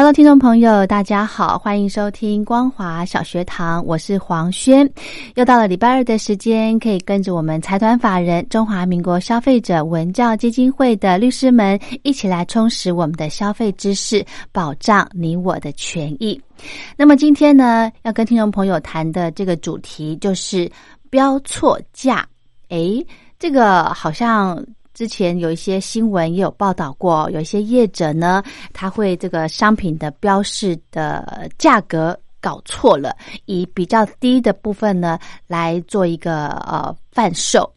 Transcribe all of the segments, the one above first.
Hello，听众朋友，大家好，欢迎收听光华小学堂，我是黄轩。又到了礼拜二的时间，可以跟着我们财团法人中华民国消费者文教基金会的律师们一起来充实我们的消费知识，保障你我的权益。那么今天呢，要跟听众朋友谈的这个主题就是标错价。诶，这个好像。之前有一些新闻也有报道过，有一些业者呢，他会这个商品的标示的价格搞错了，以比较低的部分呢来做一个呃贩售。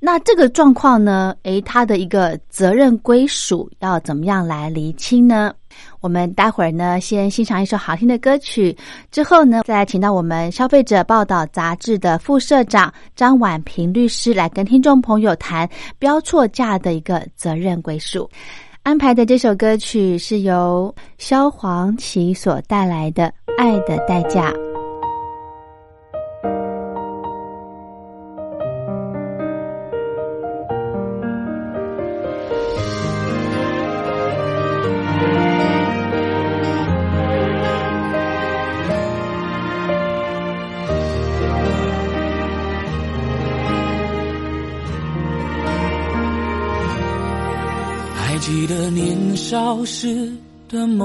那这个状况呢，诶，他的一个责任归属要怎么样来厘清呢？我们待会儿呢，先欣赏一首好听的歌曲，之后呢，再请到我们消费者报道杂志的副社长张婉平律师来跟听众朋友谈标错价的一个责任归属。安排的这首歌曲是由萧煌奇所带来的《爱的代价》。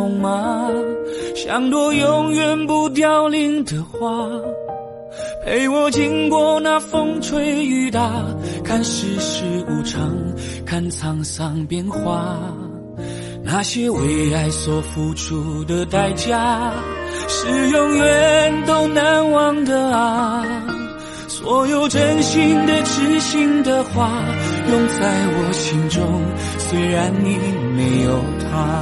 梦吗？像朵永远不凋零的花，陪我经过那风吹雨打，看世事无常，看沧桑变化。那些为爱所付出的代价，是永远都难忘的啊！所有真心的、痴心的话，永在我心中。虽然你没有他，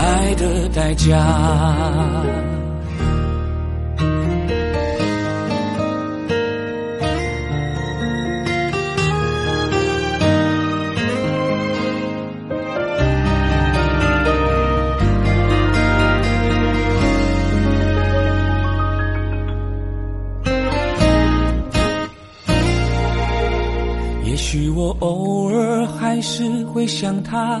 爱的代价。也许我偶尔还是会想他，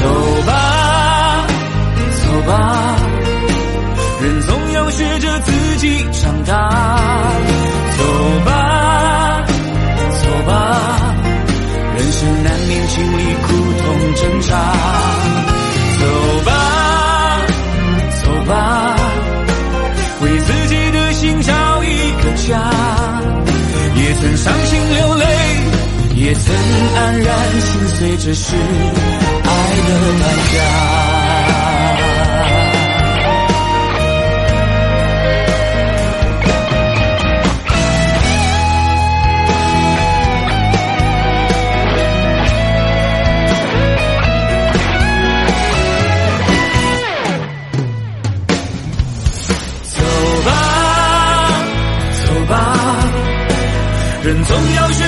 走吧，走吧，人总要学着自己长大。走吧，走吧，人生难免经历苦痛挣扎。走吧，曾安然心碎这是爱的代价走吧走吧人总要学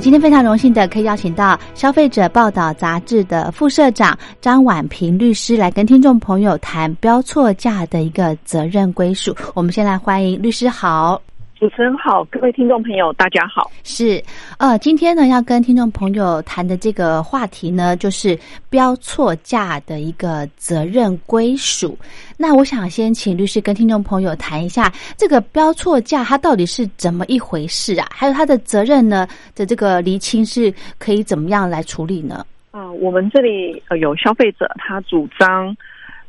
今天非常荣幸的可以邀请到《消费者报道》杂志的副社长张婉平律师来跟听众朋友谈标错价的一个责任归属。我们先来欢迎律师好。主持人好，各位听众朋友，大家好。是，呃，今天呢要跟听众朋友谈的这个话题呢，就是标错价的一个责任归属。那我想先请律师跟听众朋友谈一下，这个标错价它到底是怎么一回事啊？还有它的责任呢的这个厘清是可以怎么样来处理呢？啊、我们这里呃有消费者，他主张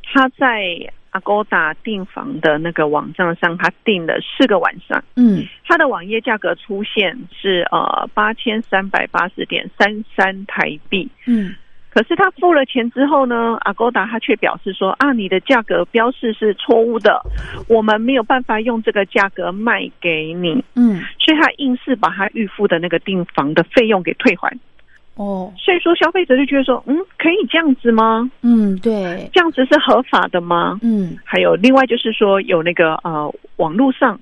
他在 Agoda 订房的那个网站上，他订了四个晚上，嗯。他的网页价格出现是呃八千三百八十点三三台币。嗯。可是他付了钱之后呢，Agoda 他却表示说啊，你的价格标示是错误的，我们没有办法用这个价格卖给你，嗯。所以他硬是把他预付的那个订房的费用给退还。哦所以说消费者就觉得说，嗯，可以这样子吗？嗯对这样子是合法的吗？嗯还有另外就是说有那个呃网络上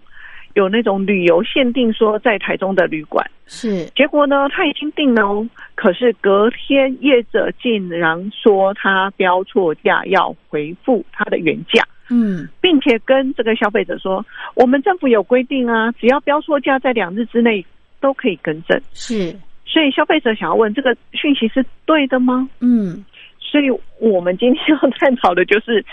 有那种旅游限定说在台中的旅馆，是结果呢他已经订了哦，可是隔天业者竟然说他标错价要回复他的原价。嗯并且跟这个消费者说，我们政府有规定啊，只要标错价在两日之内都可以更正。是所以消费者想要问，这个讯息是对的吗？嗯所以我们今天要探讨的就是，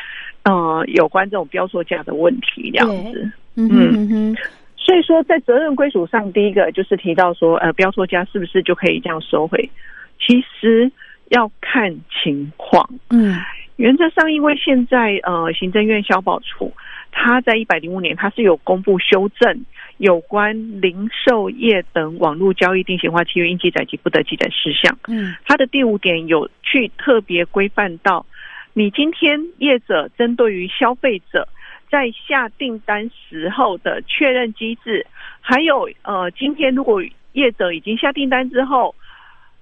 呃，有关这种标错价的问题，这样子。嗯哼所以说，在责任归属上，第一个就是提到说，呃，标错价是不是就可以这样收回？其实要看情况。嗯原则上，因为现在呃，行政院消保处它在一百零五年，它是有公布修正有关零售业等网络交易定型化契约应记载及不得记载事项。嗯它的第五点有去特别规范到，你今天业者针对于消费者在下订单时候的确认机制，还有呃，今天如果业者已经下订单之后，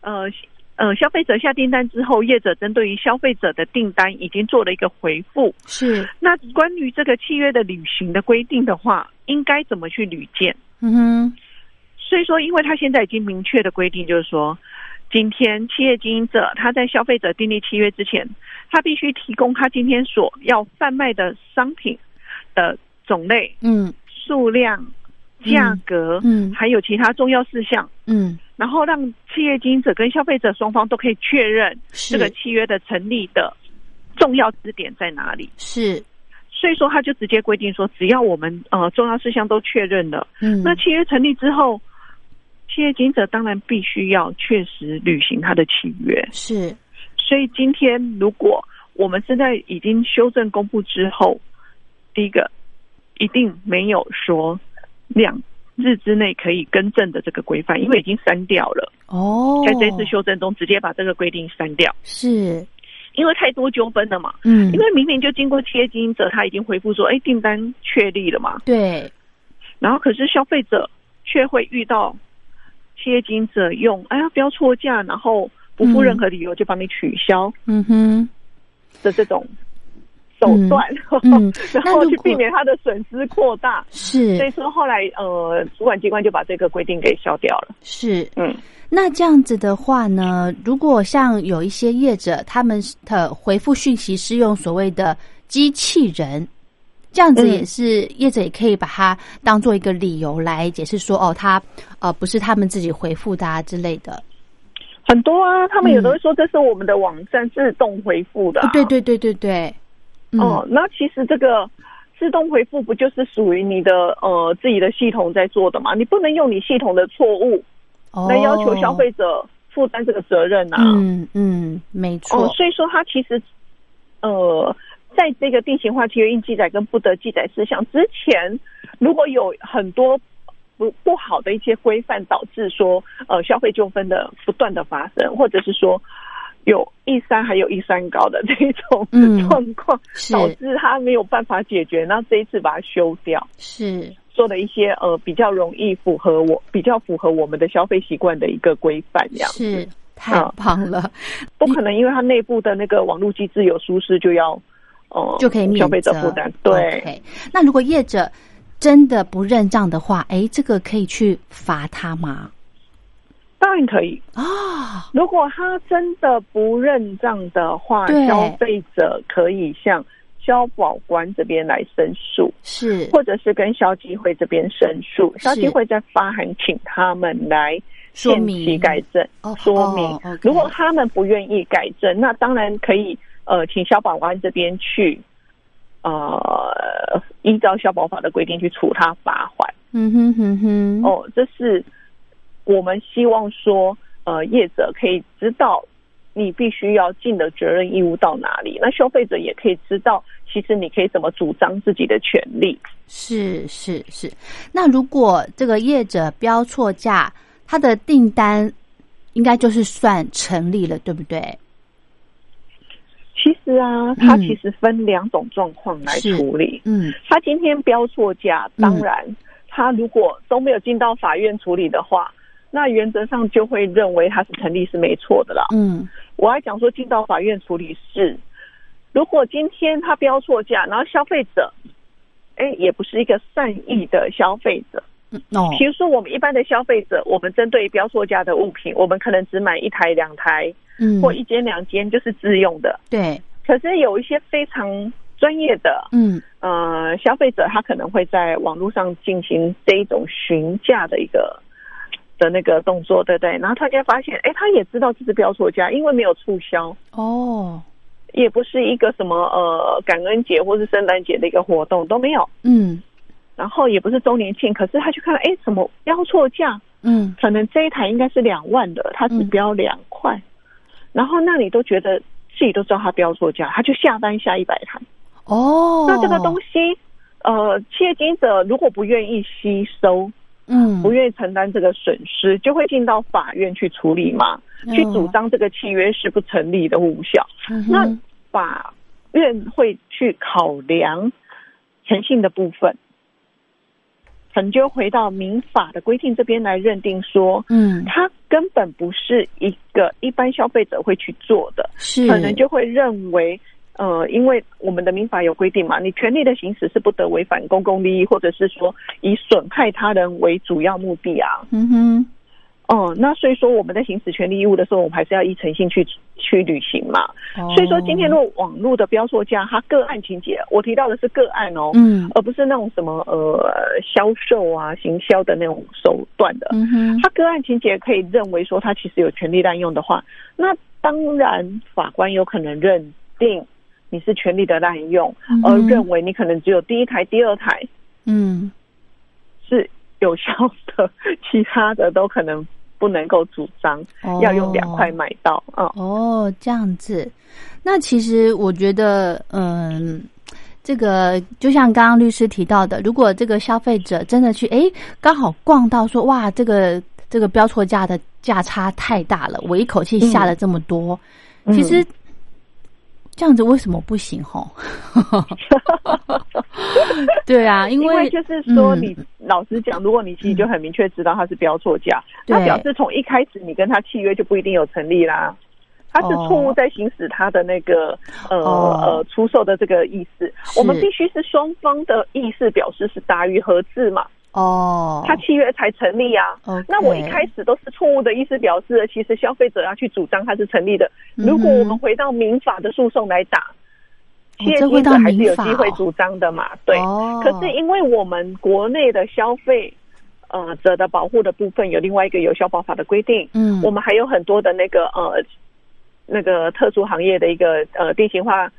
呃。呃，消费者下订单之后，业者针对于消费者的订单已经做了一个回复。是那关于这个契约的履行的规定的话，应该怎么去履见？嗯哼所以说，因为他现在已经明确的规定，就是说，今天企业经营者他在消费者订立契约之前，他必须提供他今天所要贩卖的商品的种类、嗯数量、价格，嗯还有其他重要事项，嗯然后让企业经营者跟消费者双方都可以确认是这个契约的成立的重要支点在哪里。是所以说，他就直接规定说，只要我们呃重要事项都确认了。嗯那契约成立之后，企业经营者当然必须要确实履行他的契约。是所以今天如果我们现在已经修正公布之后，第一个一定没有说两日之内可以更正的这个规范，因为已经删掉了，哦。在这次修正中直接把这个规定删掉，是。因为太多纠纷了嘛。嗯。因为明明就经过企业经营者，他已经回复说，哎，订单确立了嘛，对。然后可是消费者却会遇到企业经营者用哎呀标错价，然后不附任何理由就帮你取消嗯哼。的这种手段，嗯 然后去避免他的损失扩大。是所以说后来呃，主管机关就把这个规定给消掉了。是嗯，那这样子的话呢，如果像有一些业者，他们的回复讯息是用所谓的机器人，这样子嗯也是、业者也可以把它当做一个理由来解释说，哦，他呃不是他们自己回复的啊之类的。很多啊，他们有的会说这是我们的网站自动回复的、对。对对对对，嗯、哦，那其实这个自自动回复不就是属于你的呃自己的系统在做的嘛？你不能用你系统的错误来要求消费者负担这个责任啊。嗯嗯，没错。哦，所以说它其实呃，在这个定型化契约应记载跟不得记载事项之前，如果有很多不不好的一些规范，导致说呃消费纠纷的不断的发生，或者是说。有一山还有一山高的这种状况，导致他没有办法解决。那这一次把它修掉，是做了一些呃比较容易符合我比较符合我们的消费习惯的一个规范，这样是太棒了。不可能因为它内部的那个网络机制有疏失，就要哦就可以消费者负担。对，那如果业者真的不认账的话，哎，这个可以去罚他吗？当然可以啊！如果他真的不认账的话，消费者可以向消保官这边来申诉，是，或者是跟消基会这边申诉，消基会再发函请他们来限期改正，说明。如果他们不愿意改正，那当然可以呃，请消保官这边去呃，依照消保法的规定去处他罚款。嗯哼哼哼，哦，这是。我们希望说，呃，业者可以知道你必须要尽的责任义务到哪里，那消费者也可以知道，其实你可以怎么主张自己的权利。是是是。那如果这个业者标错价，他的订单应该就是算成立了，对不对？其实啊，它其实分两种状况来处理。嗯，他今天标错价，当然，他如果都没有进到法院处理的话。那原则上就会认为他是成立是没错的啦。嗯，我还讲说进到法院处理是，如果今天他标错价，然后消费者，哎，也不是一个善意的消费者。哦，比如说我们一般的消费者，我们针对标错价的物品，我们可能只买一台、两台，嗯，或一间、两间就是自用的。对。可是有一些非常专业的，嗯，呃，消费者他可能会在网络上进行这一种询价的一个。的那个动作，对不对？然后他就发现，哎，他也知道这是标错价，因为没有促销。哦，也不是一个什么呃感恩节或是圣诞节的一个活动都没有，嗯，然后也不是周年庆，可是他去看，哎，什么标错价？嗯，可能这一台应该是两万的，他只标两块，然后那你都觉得自己都知道他标错价，他就下单下一百台，哦，那这个东西，呃，企业经营者如果不愿意吸收。嗯，不愿意承担这个损失，就会进到法院去处理嘛，去主张这个契约是不成立的无效。那法院会去考量诚信的部分，可能就回到民法的规定这边来认定说，嗯，他根本不是一个一般消费者会去做的，是可能就会认为。呃，因为我们的民法有规定嘛，你权利的行使是不得违反公共利益，或者是说以损害他人为主要目的啊。嗯哼，哦，那所以说我们在行使权利义务的时候，我们还是要依诚信去去履行嘛。所以说今天如果网络的标错价，它个案情节，我提到的是个案哦，嗯，而不是那种什么呃销售啊、行销的那种手段的。嗯哼，它个案情节可以认为说它其实有权利滥用的话，那当然法官有可能认定。你是权利的滥用，而认为你可能只有第一台、第二台，嗯，是有效的，其他的都可能不能够主张，要用两块买到啊。哦，这样子，那其实我觉得，嗯，这个就像刚刚律师提到的，如果这个消费者真的去，哎，刚好逛到说，哇，这个这个标错价的价差太大了，我一口气下了这么多，其实。这样子为什么不行？吼，对啊，因为就是说，你老实讲，如果你其实就很明确知道他是标错价，那表示从一开始你跟他契约就不一定有成立啦。他是错误在行使他的那个呃呃出售的这个意思，我们必须是双方的意思表示是大于合致嘛。哦，他契约才成立啊。那我一开始都是错误的意思表示，其实消费者要去主张它是成立的。如果我们回到民法的诉讼来打，企业经者还是有机会主张的嘛？对。可是因为我们国内的消费呃者的保护的部分有另外一个有效保法的规定，嗯，我们还有很多的那个呃那个特殊行业的一个呃定型化。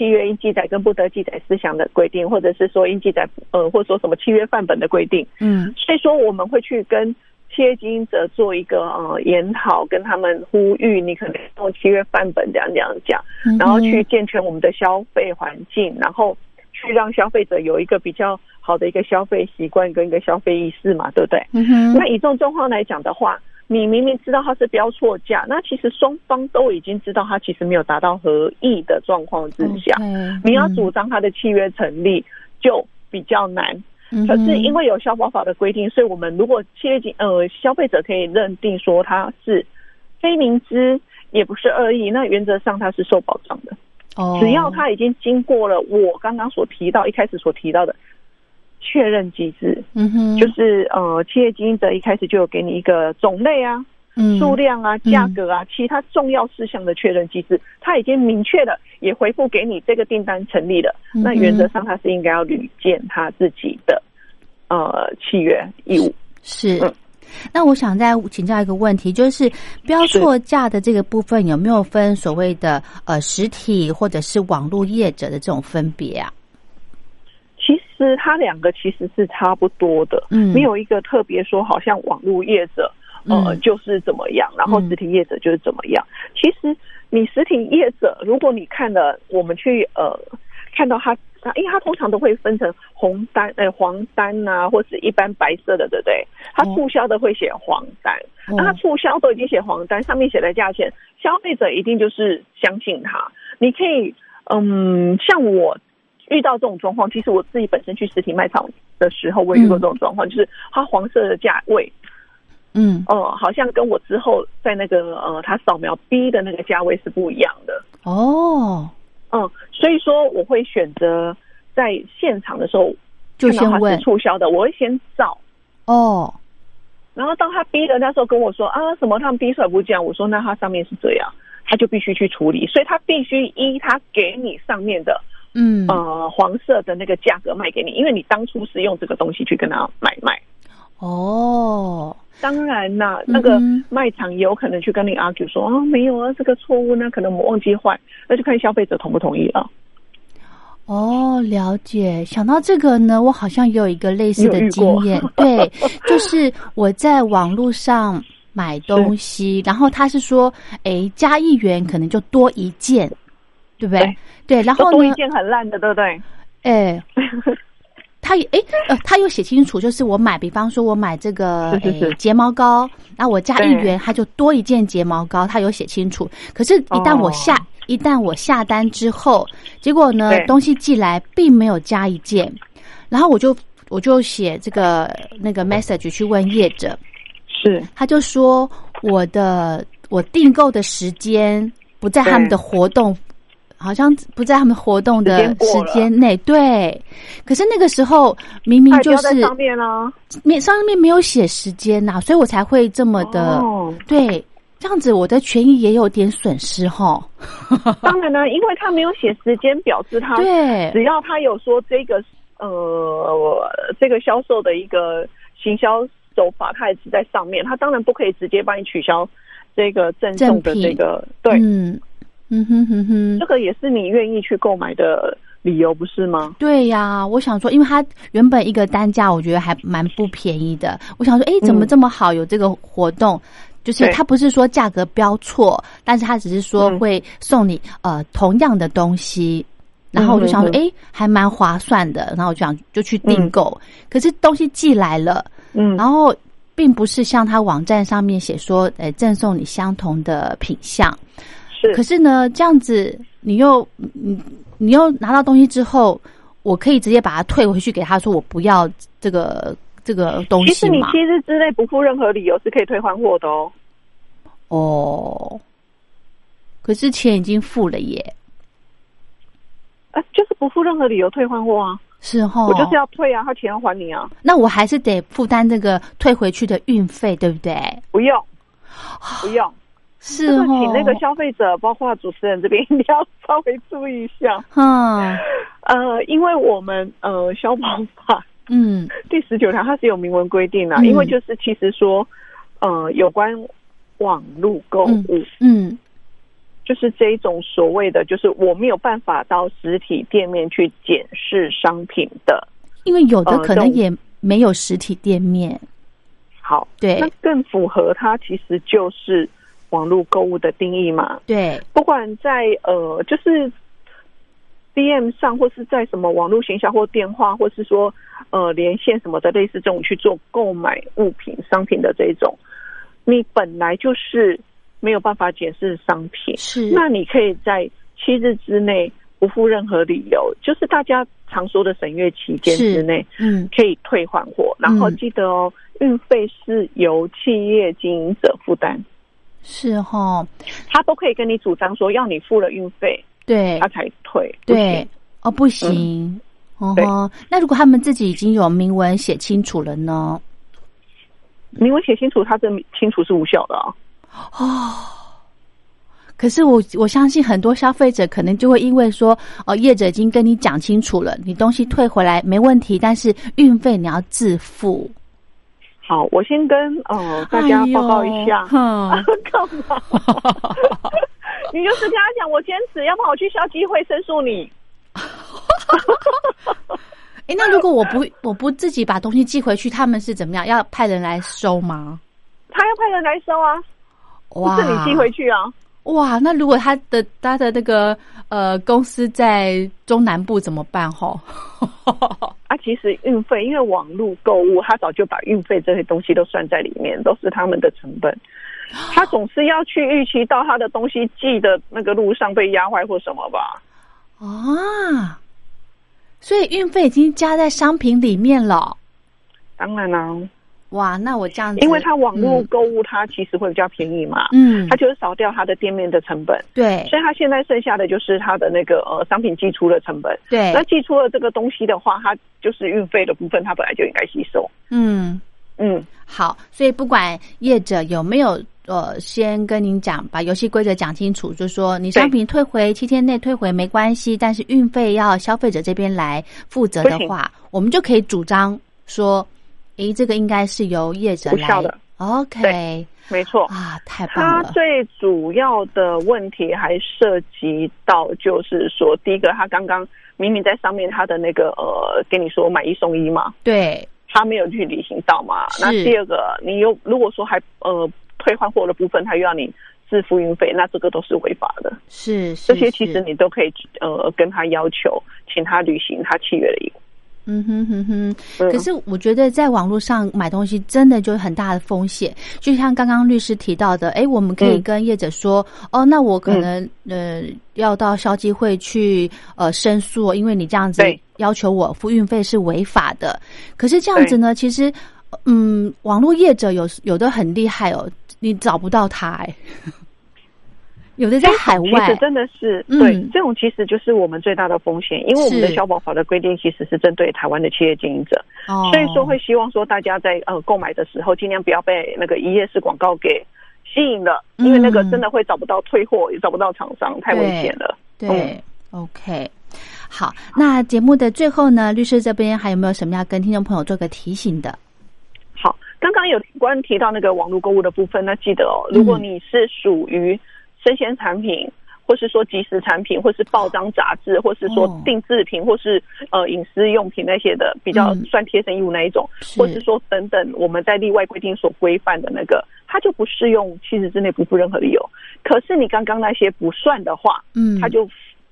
企契约应记载跟不得记载事项的规定，或者是说应记载呃，或者说什么契约范本的规定。嗯所以说我们会去跟企业经营者做一个呃研讨，跟他们呼吁，你可能用契约范本这样这样讲，然后去健全我们的消费环境，然后去让消费者有一个比较好的一个消费习惯跟一个消费意识嘛，对不对？嗯哼那以这种状况来讲的话，你明明知道它是标错价，那其实双方都已经知道它其实没有达到合意的状况之下你要嗯主张它的契约成立就比较难。嗯可是因为有消保法的规定，所以我们如果契约经呃消费者可以认定说他是非明知也不是恶意，那原则上他是受保障的。哦只要他已经经过了我刚刚所提到一开始所提到的确认机制，嗯哼。就是呃企业经营者一开始就有给你一个种类啊、嗯。数量啊、价格啊，其他重要事项的确认机制，他已经明确的也回复给你这个订单成立了，嗯那原则上他是应该要履践他自己的呃契约义务。是。嗯。那我想再请教一个问题，就是标错价的这个部分有没有分所谓的呃实体或者是网络业者的这种分别啊？其实它两个其实是差不多的，嗯没有一个特别说好像网络业者呃、嗯就是怎么样，然后嗯实体业者就是怎么样。其实你实体业者，如果你看了我们去呃看到它，因为它通常都会分成红单、呃黄单啊，或是一般白色的，对不对？它哦促销的会写黄单，哦那它促销都已经写黄单，上面写的价钱，消费者一定就是相信它。你可以，嗯，像我遇到这种状况，其实我自己本身去实体卖场的时候，我也遇过这种状况，就是它黄色的价位，嗯。呃，好像跟我之后在那个呃，它扫描 B 的那个价位是不一样的。哦，嗯，所以说我会选择在现场的时候就先问是促销的，我会先照。哦，然后当他逼的那时候跟我说啊什么他们逼出来不这样，我说那他上面是这样，他就必须去处理，所以他必须依他给你上面的嗯。呃黄色的那个价格卖给你，因为你当初是用这个东西去跟他买卖。哦，当然啦，那个卖场也有可能去跟你 argue 说啊没有啊这个错误呢，可能我忘记换，那就看消费者同不同意了。哦，了解。想到这个呢，我好像也有一个类似的经验，对，就是我在网络上买东西，然后他是说，哎，加一元可能就多一件，对不对？对，然后呢，多一件很烂的，对不对？哎，他也哎呃，他有写清楚，就是我买，比方说我买这个是是是。诶睫毛膏，然后我加一元，他就多一件睫毛膏，他有写清楚。可是，一旦我哦。下、一旦我下单之后，结果呢东西寄来并没有加一件，然后我就我就写这个那个 message 去问业者，是。他就说我的我订购的时间不在他们的活动，好像不在他们活动的时间内。对，可是那个时候明明就是在上面啊。面上面没有写时间呐、所以我才会这么的、哦对。这样子，我的权益也有点损失哈。当然呢，因为他没有写时间表示他对，只要他有说这个呃这个销售的一个行销手法，他也是在上面，他当然不可以直接帮你取消这个赠送的这个对，嗯嗯哼哼哼这，个也是你愿意去购买的理由，不是吗？对呀，我想说，因为它原本一个单价，我觉得还蛮不便宜的。我想说，哎，怎么嗯这么好？有这个活动，就是对它不是说价格标错，但是它只是说嗯会送你呃同样的东西。然后我就想说，哎，还蛮划算的。然后我就想就去订购，可是东西寄来了，嗯，然后并不是像它网站上面写说，呃，赠送你相同的品相。是可是呢，这样子你又你你又拿到东西之后，我可以直接把它退回去给他说我不要这个这个东西嘛？实你七日之内不付任何理由是可以退换货的哦。哦，可是钱已经付了耶，啊，就是不付任何理由退换货啊，是哈。我就是要退啊，他钱要还你啊，那我还是得负担这个退回去的运费，对不对？不用，不用。是这个哦，请那个消费者，包括主持人这边，一定要稍微注意一下。嗯呃，因为我们呃消保法嗯。第十九条它是有明文规定的、嗯。因为就是其实说，呃，有关网络购物，嗯。就是这一种所谓的，就是我没有办法到实体店面去检视商品的。因为有的可能也没有实体店面，好，对。那更符合它其实就是网络购物的定义嘛。对，不管在呃，就是 DM 上，或是在什么网络行销或电话，或是说呃连线什么的，类似这种去做购买物品、商品的这一种，你本来就是没有办法检视商品，是。那你可以在七日之内不付任何理由，就是大家常说的审阅期间之内，嗯。可以退换货，然后嗯。记得哦，运费是由企业经营者负担，是哈，他都可以跟你主张说要你付了运费，对。他才退，不对，哦不行，哦，那如果他们自己已经有明文写清楚了呢？明文写清楚，他这清楚是无效的啊。可是我我相信很多消费者可能就会因为说，哦，业者已经跟你讲清楚了，你东西退回来没问题，但是运费你要自付。好，我先跟呃大家报告一下，干嘛？你就是跟他讲，我坚持，要不然我去消基会申诉你。哎，那如果我不我不自己把东西寄回去，他们是怎么样？要派人来收吗？他要派人来收啊，不是你寄回去啊。哇，那如果他的他的那个呃公司在中南部怎么办？吼，啊，其实运费，因为网络购物，他早就把运费这些东西都算在里面，都是他们的成本。他总是要去预期到他的东西寄的那个路上被压坏或什么吧？啊，所以运费已经加在商品里面了。当然啦、哇，那我这样子，因为它网络嗯。购物，它其实会比较便宜嘛，嗯，它就是少掉它的店面的成本，对。所以它现在剩下的就是它的那个呃商品寄出的成本。对。那，寄出了这个东西的话，它就是运费的部分，它本来就应该吸收。嗯，嗯，好，所以不管业者有没有呃，先跟您讲，把游戏规则讲清楚，就说你商品退回七天内退回没关系，但是运费要消费者这边来负责的话，我们就可以主张说，诶，这个应该是由业者来无效的。OK，没错。啊，太棒了，它最主要的问题还涉及到，就是说，第一个，他刚刚明明在上面，他的那个呃，跟你说买一送一嘛，对，他没有去履行到嘛。是那第二个，你又如果说还呃退换货的部分，他又要你自付运费，那这个都是违法的。是是这些其实你都可以呃跟他要求，请他履行他契约的义务。嗯哼哼。哼，嗯可是我觉得在网络上买东西真的就有很大的风险，就像刚刚律师提到的，哎，我们可以嗯。跟业者说，哦，那我可能、呃要到消基会去呃申诉，因为你这样子要求我付运费是违法的。可是这样子呢，其实嗯，网络业者有有的很厉害哦，你找不到他哎。有的在海外其实，真的是、嗯。对这种，其实就是我们最大的风险，因为我们的消保法的规定其实是针对台湾的企业经营者，哦。所以说会希望说大家在呃购买的时候，尽量不要被那个一页式广告给吸引了，因为那个嗯。真的会找不到退货，也找不到厂商，太危险了。对、o k 好，那节目的最后呢，律师这边还有没有什么要跟听众朋友做个提醒的？好，刚刚有关提到那个网络购物的部分，那记得哦，如果你是属于生鲜产品，或是说即时产品，或是报章杂志，或是说哦定制品，或是呃饮食用品那些的比较嗯。算贴身衣物那一种，是。或是说等等我们在例外规定所规范的那个，它就不适用七日之内不付任何理由。可是你刚刚那些不算的话，嗯，它就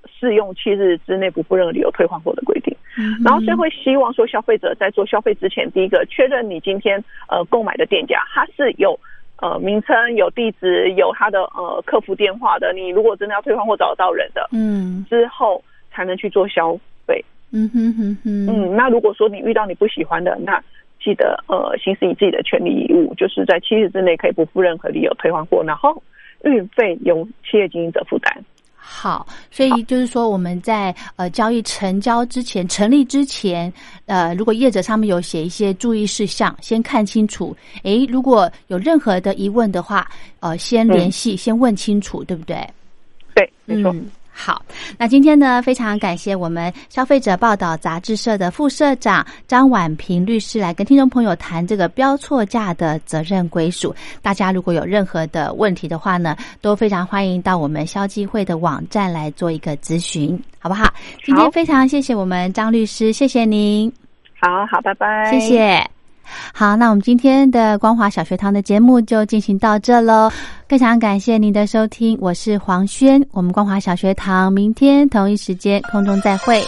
适用七日之内不付任何理由退换货的规定。嗯然后所以会希望说，消费者在做消费之前，第一个确认你今天呃购买的店家它是有呃名称、有地址、有他的呃客服电话的。你如果真的要退换或找得到人的，嗯之后才能去做消费。嗯哼哼哼，嗯，那如果说你遇到你不喜欢的，那记得呃行使你自己的权利义务，就是在七日之内可以不负任何理由退换货，然后运费由企业经营者负担。好，所以就是说我们在呃交易成交之前、成立之前，呃，如果业者上面有写一些注意事项，先看清楚。诶，如果有任何的疑问的话，呃，先联系，先问清楚，对不对？对，没错。嗯，好，那今天呢，非常感谢我们消费者报道杂志社的副社长张婉平律师来跟听众朋友谈这个标错价的责任归属。大家如果有任何的问题的话呢，都非常欢迎到我们消基会的网站来做一个咨询，好不好？今天非常谢谢我们张律师，谢谢您。好好，拜拜，谢谢。好，那我们今天的光华小学堂的节目就进行到这喽。非常感谢您的收听，我是黄轩。我们光华小学堂明天同一时间空中再会。